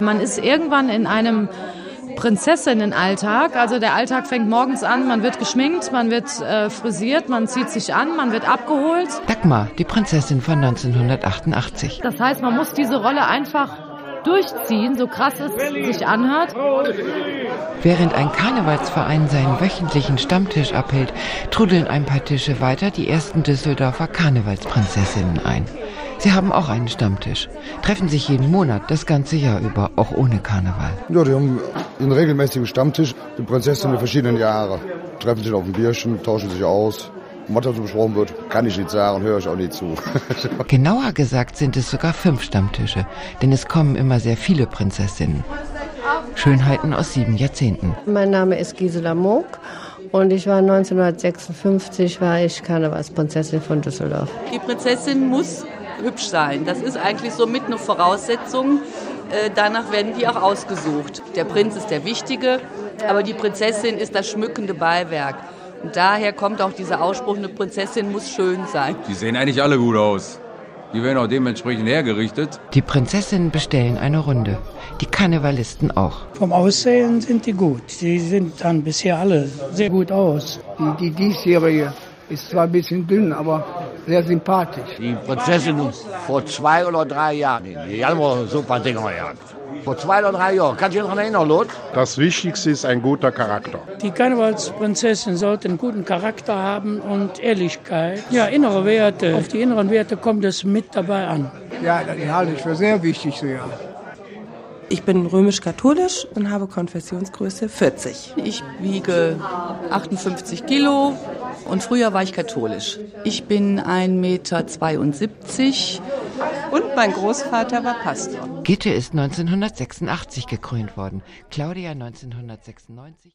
Man ist irgendwann in einem Prinzessinnenalltag. Also der Alltag fängt morgens an, man wird geschminkt, man wird äh, frisiert, man zieht sich an, man wird abgeholt. Dagmar, die Prinzessin von 1988. Das heißt, man muss diese Rolle einfach durchziehen, so krass es sich anhört. Während ein Karnevalsverein seinen wöchentlichen Stammtisch abhält, trudeln ein paar Tische weiter die ersten Düsseldorfer Karnevalsprinzessinnen ein. Sie haben auch einen Stammtisch, treffen sich jeden Monat, das ganze Jahr über, auch ohne Karneval. Ja, die haben einen regelmäßigen Stammtisch, die Prinzessinnen der verschiedenen Jahre. Treffen sich auf ein Bierchen, tauschen sich aus. Was da so besprochen wird, kann ich nicht sagen, höre ich auch nicht zu. Genauer gesagt sind es sogar fünf Stammtische, denn es kommen immer sehr viele Prinzessinnen. Schönheiten aus sieben Jahrzehnten. Mein Name ist Gisela Moog und ich war 1956 war ich Karnevalsprinzessin von Düsseldorf. Die Prinzessin muss hübsch sein. Das ist eigentlich so mit eine Voraussetzung. Äh, danach werden die auch ausgesucht. Der Prinz ist der Wichtige, aber die Prinzessin ist das schmückende Beiwerk. Und daher kommt auch dieser Ausspruch, eine Prinzessin muss schön sein. Die sehen eigentlich alle gut aus. Die werden auch dementsprechend hergerichtet. Die Prinzessinnen bestellen eine Runde. Die Karnevalisten auch. Vom Aussehen sind die gut. Die sind dann bisher alle sehr gut aus. Die, die diesjährige ist zwar ein bisschen dünn, aber sehr sympathisch. Die Prinzessin vor zwei oder drei Jahren, die haben wir super Dinger gehabt. Vor zwei oder drei Jahren. Kannst du dich noch erinnern, Lot? Das Wichtigste ist ein guter Charakter. Die Karnevalsprinzessin sollte einen guten Charakter haben und Ehrlichkeit. Ja, innere Werte. Auf die inneren Werte kommt es mit dabei an. Ja, die halte ich für sehr wichtig. Sehr. Ich bin römisch-katholisch und habe Konfessionsgröße 40. Ich wiege 58 Kilo und früher war ich katholisch. Ich bin 1,72 Meter und mein Großvater war Pastor. Gitte ist 1986 gekrönt worden, Claudia 1996.